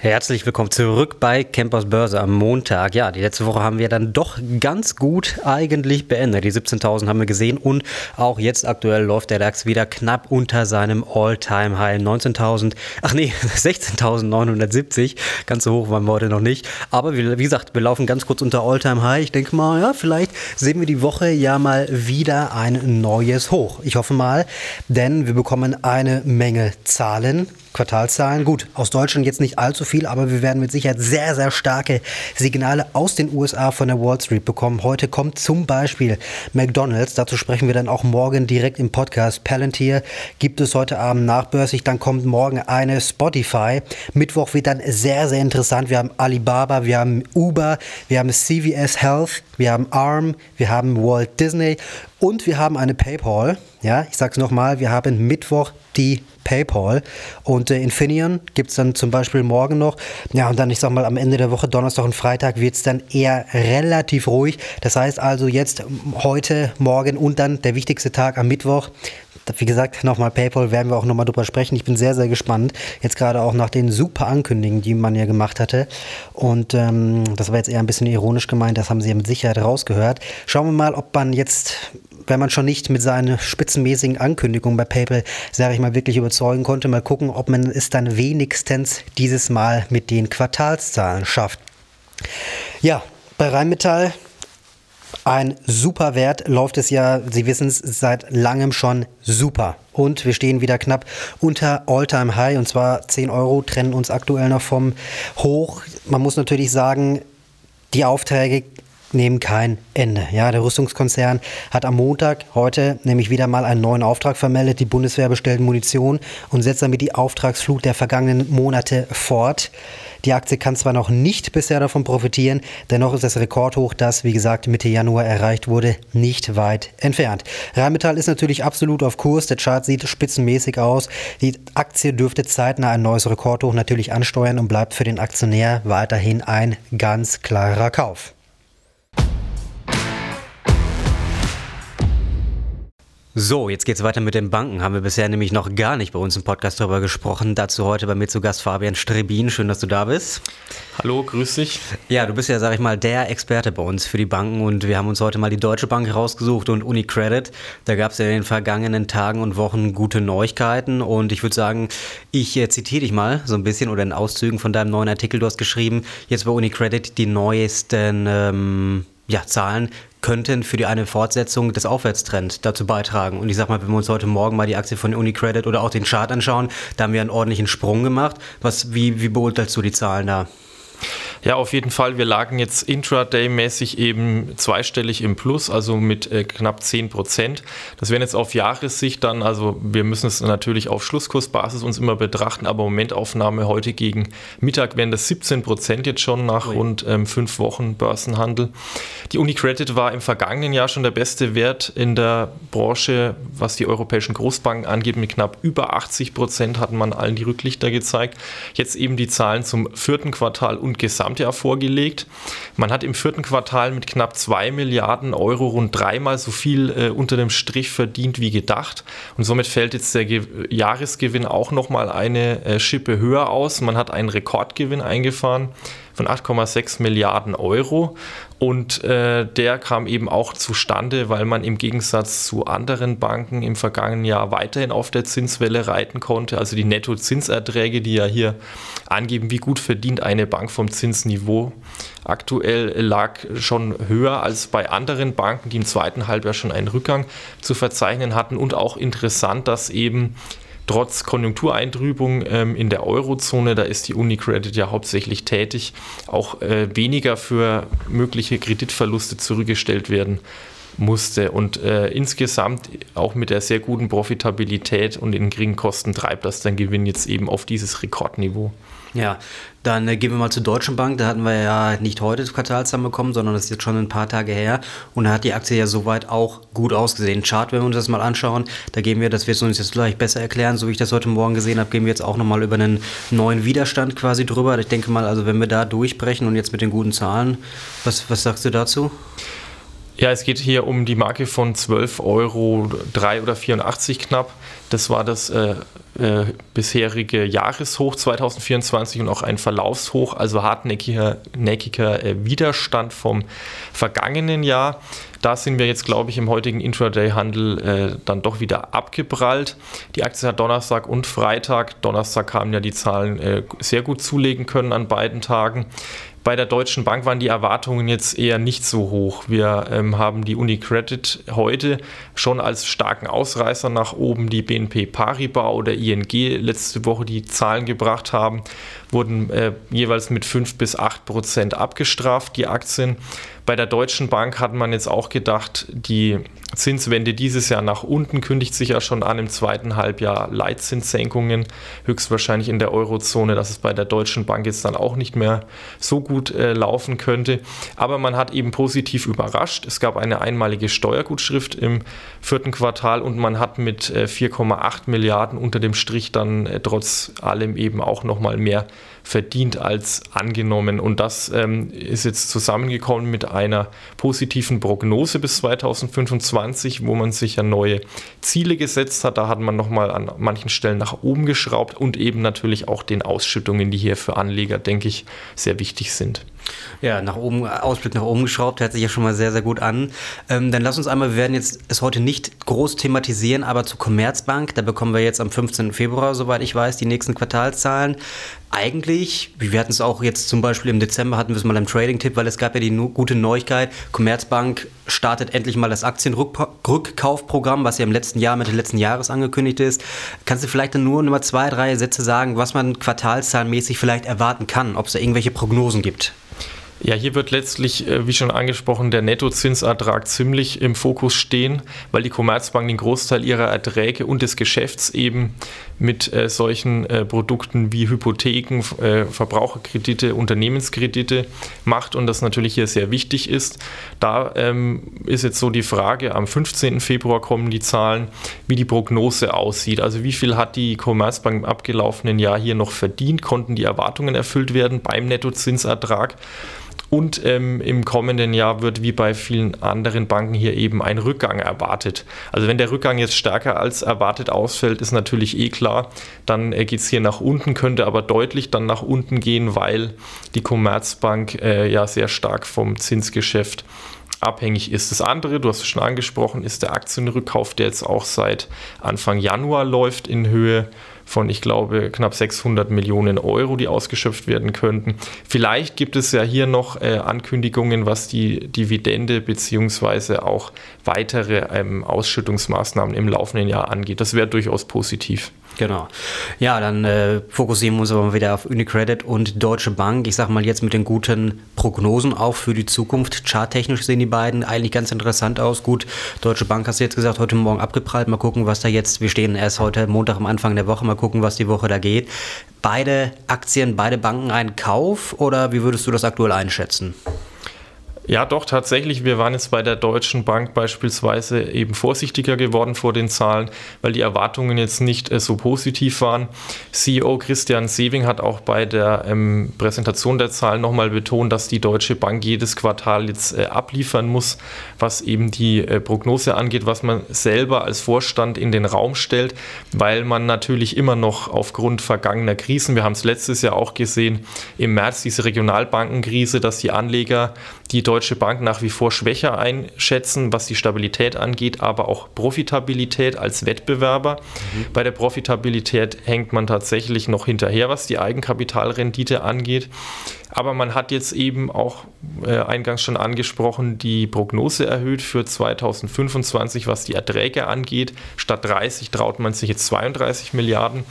Herzlich willkommen zurück bei Campers Börse am Montag. Ja, die letzte Woche haben wir dann doch ganz gut eigentlich beendet. Die 17.000 haben wir gesehen und auch jetzt aktuell läuft der DAX wieder knapp unter seinem All-Time-High. 19.000, ach nee, 16.970. Ganz so hoch waren wir heute noch nicht. Aber wie, wie gesagt, wir laufen ganz kurz unter All-Time-High. Ich denke mal, ja, vielleicht sehen wir die Woche ja mal wieder ein neues Hoch. Ich hoffe mal, denn wir bekommen eine Menge Zahlen Quartalzahlen. Gut, aus Deutschland jetzt nicht allzu viel, aber wir werden mit Sicherheit sehr, sehr starke Signale aus den USA von der Wall Street bekommen. Heute kommt zum Beispiel McDonald's. Dazu sprechen wir dann auch morgen direkt im Podcast. Palantir gibt es heute Abend nachbörslich. Dann kommt morgen eine Spotify. Mittwoch wird dann sehr, sehr interessant. Wir haben Alibaba, wir haben Uber, wir haben CVS Health, wir haben ARM, wir haben Walt Disney und wir haben eine PayPal. Ja, ich sage es nochmal, wir haben Mittwoch die PayPal. Und äh, Infineon gibt es dann zum Beispiel morgen noch. Ja, und dann, ich sag mal, am Ende der Woche, Donnerstag und Freitag, wird es dann eher relativ ruhig. Das heißt also jetzt heute, morgen und dann der wichtigste Tag am Mittwoch. Wie gesagt, nochmal PayPal werden wir auch nochmal drüber sprechen. Ich bin sehr, sehr gespannt. Jetzt gerade auch nach den super Ankündigungen, die man ja gemacht hatte. Und ähm, das war jetzt eher ein bisschen ironisch gemeint. Das haben Sie ja mit Sicherheit rausgehört. Schauen wir mal, ob man jetzt wenn man schon nicht mit seinen spitzenmäßigen Ankündigungen bei PayPal, sage ich mal, wirklich überzeugen konnte, mal gucken, ob man es dann wenigstens dieses Mal mit den Quartalszahlen schafft. Ja, bei Rheinmetall ein super Wert läuft es ja, Sie wissen es, seit langem schon super. Und wir stehen wieder knapp unter All-Time High und zwar 10 Euro trennen uns aktuell noch vom Hoch. Man muss natürlich sagen, die Aufträge nehmen kein Ende. Ja, der Rüstungskonzern hat am Montag heute nämlich wieder mal einen neuen Auftrag vermeldet. Die Bundeswehr bestellt Munition und setzt damit die Auftragsflut der vergangenen Monate fort. Die Aktie kann zwar noch nicht bisher davon profitieren, dennoch ist das Rekordhoch, das wie gesagt Mitte Januar erreicht wurde, nicht weit entfernt. Rheinmetall ist natürlich absolut auf Kurs. Der Chart sieht spitzenmäßig aus. Die Aktie dürfte zeitnah ein neues Rekordhoch natürlich ansteuern und bleibt für den Aktionär weiterhin ein ganz klarer Kauf. So, jetzt geht's weiter mit den Banken. Haben wir bisher nämlich noch gar nicht bei uns im Podcast darüber gesprochen. Dazu heute bei mir zu Gast Fabian Strebin. Schön, dass du da bist. Hallo, grüß dich. Ja, du bist ja, sag ich mal, der Experte bei uns für die Banken und wir haben uns heute mal die Deutsche Bank rausgesucht und UniCredit. Da gab es ja in den vergangenen Tagen und Wochen gute Neuigkeiten und ich würde sagen, ich äh, zitiere dich mal so ein bisschen oder in Auszügen von deinem neuen Artikel. Du hast geschrieben, jetzt bei UniCredit die neuesten ähm, ja, Zahlen könnten für die eine Fortsetzung des Aufwärtstrends dazu beitragen. Und ich sag mal, wenn wir uns heute Morgen mal die Aktie von UniCredit oder auch den Chart anschauen, da haben wir einen ordentlichen Sprung gemacht. Was, wie, wie beurteilst du die Zahlen da? Ja, auf jeden Fall. Wir lagen jetzt intraday-mäßig eben zweistellig im Plus, also mit äh, knapp 10 Prozent. Das wären jetzt auf Jahressicht dann, also wir müssen es natürlich auf Schlusskursbasis uns immer betrachten, aber Momentaufnahme heute gegen Mittag wären das 17 Prozent jetzt schon nach Ui. rund ähm, fünf Wochen Börsenhandel. Die UniCredit war im vergangenen Jahr schon der beste Wert in der Branche, was die europäischen Großbanken angeht. Mit knapp über 80 Prozent hatten man allen die Rücklichter gezeigt. Jetzt eben die Zahlen zum vierten Quartal und Gesamt Gesamtjahr vorgelegt. Man hat im vierten Quartal mit knapp 2 Milliarden Euro rund dreimal so viel äh, unter dem Strich verdient wie gedacht. Und somit fällt jetzt der Ge Jahresgewinn auch nochmal eine äh, Schippe höher aus. Man hat einen Rekordgewinn eingefahren von 8,6 Milliarden Euro. Und äh, der kam eben auch zustande, weil man im Gegensatz zu anderen Banken im vergangenen Jahr weiterhin auf der Zinswelle reiten konnte. Also die Nettozinserträge, die ja hier angeben, wie gut verdient eine Bank vom Zinsniveau. Aktuell lag schon höher als bei anderen Banken, die im zweiten Halbjahr schon einen Rückgang zu verzeichnen hatten. Und auch interessant, dass eben trotz Konjunktureintrübung ähm, in der Eurozone, da ist die UniCredit ja hauptsächlich tätig, auch äh, weniger für mögliche Kreditverluste zurückgestellt werden musste. Und äh, insgesamt auch mit der sehr guten Profitabilität und den geringen Kosten treibt das den Gewinn jetzt eben auf dieses Rekordniveau. Ja, dann äh, gehen wir mal zur Deutschen Bank. Da hatten wir ja nicht heute das Quartalszahlen bekommen, sondern das ist jetzt schon ein paar Tage her. Und da hat die Aktie ja soweit auch gut ausgesehen. Chart, wenn wir uns das mal anschauen, da gehen wir, das wird uns jetzt gleich besser erklären, so wie ich das heute Morgen gesehen habe, gehen wir jetzt auch nochmal über einen neuen Widerstand quasi drüber. Ich denke mal, also wenn wir da durchbrechen und jetzt mit den guten Zahlen, was, was sagst du dazu? Ja, es geht hier um die Marke von 12 Euro 3 oder 84 knapp. Das war das äh, äh, bisherige Jahreshoch 2024 und auch ein Verlaufshoch, also hartnäckiger äh, Widerstand vom vergangenen Jahr. Da sind wir jetzt, glaube ich, im heutigen Intraday-Handel äh, dann doch wieder abgeprallt. Die Aktie hat Donnerstag und Freitag. Donnerstag haben ja die Zahlen äh, sehr gut zulegen können an beiden Tagen. Bei der Deutschen Bank waren die Erwartungen jetzt eher nicht so hoch. Wir ähm, haben die UniCredit heute schon als starken Ausreißer nach oben, die BNP Paribas oder ING letzte Woche die Zahlen gebracht haben, wurden äh, jeweils mit 5 bis 8 Prozent abgestraft, die Aktien. Bei der Deutschen Bank hat man jetzt auch gedacht, die Zinswende dieses Jahr nach unten kündigt sich ja schon an im zweiten Halbjahr Leitzinssenkungen, höchstwahrscheinlich in der Eurozone, dass es bei der Deutschen Bank jetzt dann auch nicht mehr so gut äh, laufen könnte. Aber man hat eben positiv überrascht. Es gab eine einmalige Steuergutschrift im vierten Quartal und man hat mit äh, 4,8 Milliarden unter dem Strich dann äh, trotz allem eben auch nochmal mehr verdient als angenommen. Und das ähm, ist jetzt zusammengekommen mit einer positiven Prognose bis 2025, wo man sich ja neue Ziele gesetzt hat. Da hat man nochmal an manchen Stellen nach oben geschraubt und eben natürlich auch den Ausschüttungen, die hier für Anleger, denke ich, sehr wichtig sind. Ja, nach oben, Ausblick nach oben geschraubt, hört sich ja schon mal sehr, sehr gut an. Ähm, dann lass uns einmal, wir werden jetzt es heute nicht groß thematisieren, aber zur Commerzbank, da bekommen wir jetzt am 15. Februar, soweit ich weiß, die nächsten Quartalszahlen. Eigentlich, wir hatten es auch jetzt zum Beispiel im Dezember, hatten wir es mal im Trading-Tipp, weil es gab ja die gute Neuigkeit, Commerzbank startet endlich mal das Aktienrückkaufprogramm, was ja im letzten Jahr, Mitte letzten Jahres angekündigt ist. Kannst du vielleicht dann nur noch mal zwei, drei Sätze sagen, was man quartalszahlenmäßig vielleicht erwarten kann, ob es da irgendwelche Prognosen gibt? Ja, hier wird letztlich, äh, wie schon angesprochen, der Nettozinsertrag ziemlich im Fokus stehen, weil die Commerzbank den Großteil ihrer Erträge und des Geschäfts eben mit äh, solchen äh, Produkten wie Hypotheken, äh, Verbraucherkredite, Unternehmenskredite macht und das natürlich hier sehr wichtig ist. Da ähm, ist jetzt so die Frage, am 15. Februar kommen die Zahlen, wie die Prognose aussieht. Also wie viel hat die Commerzbank im abgelaufenen Jahr hier noch verdient? Konnten die Erwartungen erfüllt werden beim Nettozinsertrag? Und ähm, im kommenden Jahr wird wie bei vielen anderen Banken hier eben ein Rückgang erwartet. Also wenn der Rückgang jetzt stärker als erwartet ausfällt, ist natürlich eh klar, dann äh, geht es hier nach unten, könnte aber deutlich dann nach unten gehen, weil die Commerzbank äh, ja sehr stark vom Zinsgeschäft abhängig ist. Das andere, du hast es schon angesprochen, ist der Aktienrückkauf, der jetzt auch seit Anfang Januar läuft in Höhe von, ich glaube, knapp 600 Millionen Euro, die ausgeschöpft werden könnten. Vielleicht gibt es ja hier noch äh, Ankündigungen, was die Dividende bzw. auch weitere ähm, Ausschüttungsmaßnahmen im laufenden Jahr angeht. Das wäre durchaus positiv. Genau. Ja, dann äh, fokussieren wir uns aber mal wieder auf Unicredit und Deutsche Bank. Ich sage mal jetzt mit den guten Prognosen auch für die Zukunft. Charttechnisch sehen die beiden eigentlich ganz interessant aus. Gut, Deutsche Bank hast du jetzt gesagt, heute Morgen abgeprallt. Mal gucken, was da jetzt, wir stehen erst heute Montag am Anfang der Woche, mal gucken, was die Woche da geht. Beide Aktien, beide Banken ein Kauf oder wie würdest du das aktuell einschätzen? Ja, doch, tatsächlich. Wir waren jetzt bei der Deutschen Bank beispielsweise eben vorsichtiger geworden vor den Zahlen, weil die Erwartungen jetzt nicht äh, so positiv waren. CEO Christian Sewing hat auch bei der ähm, Präsentation der Zahlen nochmal betont, dass die Deutsche Bank jedes Quartal jetzt äh, abliefern muss, was eben die äh, Prognose angeht, was man selber als Vorstand in den Raum stellt, weil man natürlich immer noch aufgrund vergangener Krisen, wir haben es letztes Jahr auch gesehen, im März diese Regionalbankenkrise, dass die Anleger die Deutsche Bank nach wie vor schwächer einschätzen, was die Stabilität angeht, aber auch Profitabilität als Wettbewerber. Mhm. Bei der Profitabilität hängt man tatsächlich noch hinterher, was die Eigenkapitalrendite angeht. Aber man hat jetzt eben auch äh, eingangs schon angesprochen, die Prognose erhöht für 2025, was die Erträge angeht. Statt 30 traut man sich jetzt 32 Milliarden.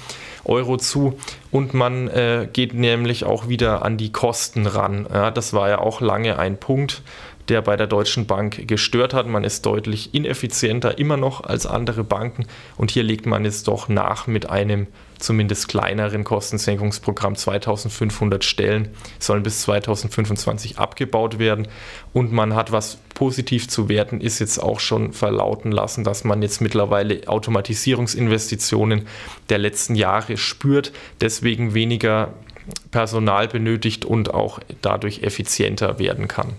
Euro zu und man äh, geht nämlich auch wieder an die Kosten ran. Ja, das war ja auch lange ein Punkt, der bei der Deutschen Bank gestört hat. Man ist deutlich ineffizienter immer noch als andere Banken und hier legt man jetzt doch nach mit einem zumindest kleineren Kostensenkungsprogramm. 2500 Stellen sollen bis 2025 abgebaut werden und man hat was positiv zu werten, ist jetzt auch schon verlauten lassen, dass man jetzt mittlerweile Automatisierungsinvestitionen der letzten Jahre spürt, deswegen weniger Personal benötigt und auch dadurch effizienter werden kann.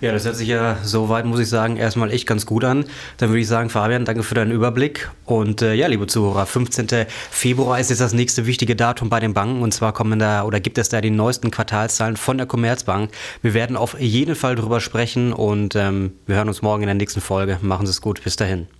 Ja, das hört sich ja soweit, muss ich sagen, erstmal echt ganz gut an. Dann würde ich sagen, Fabian, danke für deinen Überblick. Und äh, ja, liebe Zuhörer, 15. Februar ist jetzt das nächste wichtige Datum bei den Banken. Und zwar kommen da oder gibt es da die neuesten Quartalszahlen von der Commerzbank. Wir werden auf jeden Fall drüber sprechen und ähm, wir hören uns morgen in der nächsten Folge. Machen Sie es gut. Bis dahin.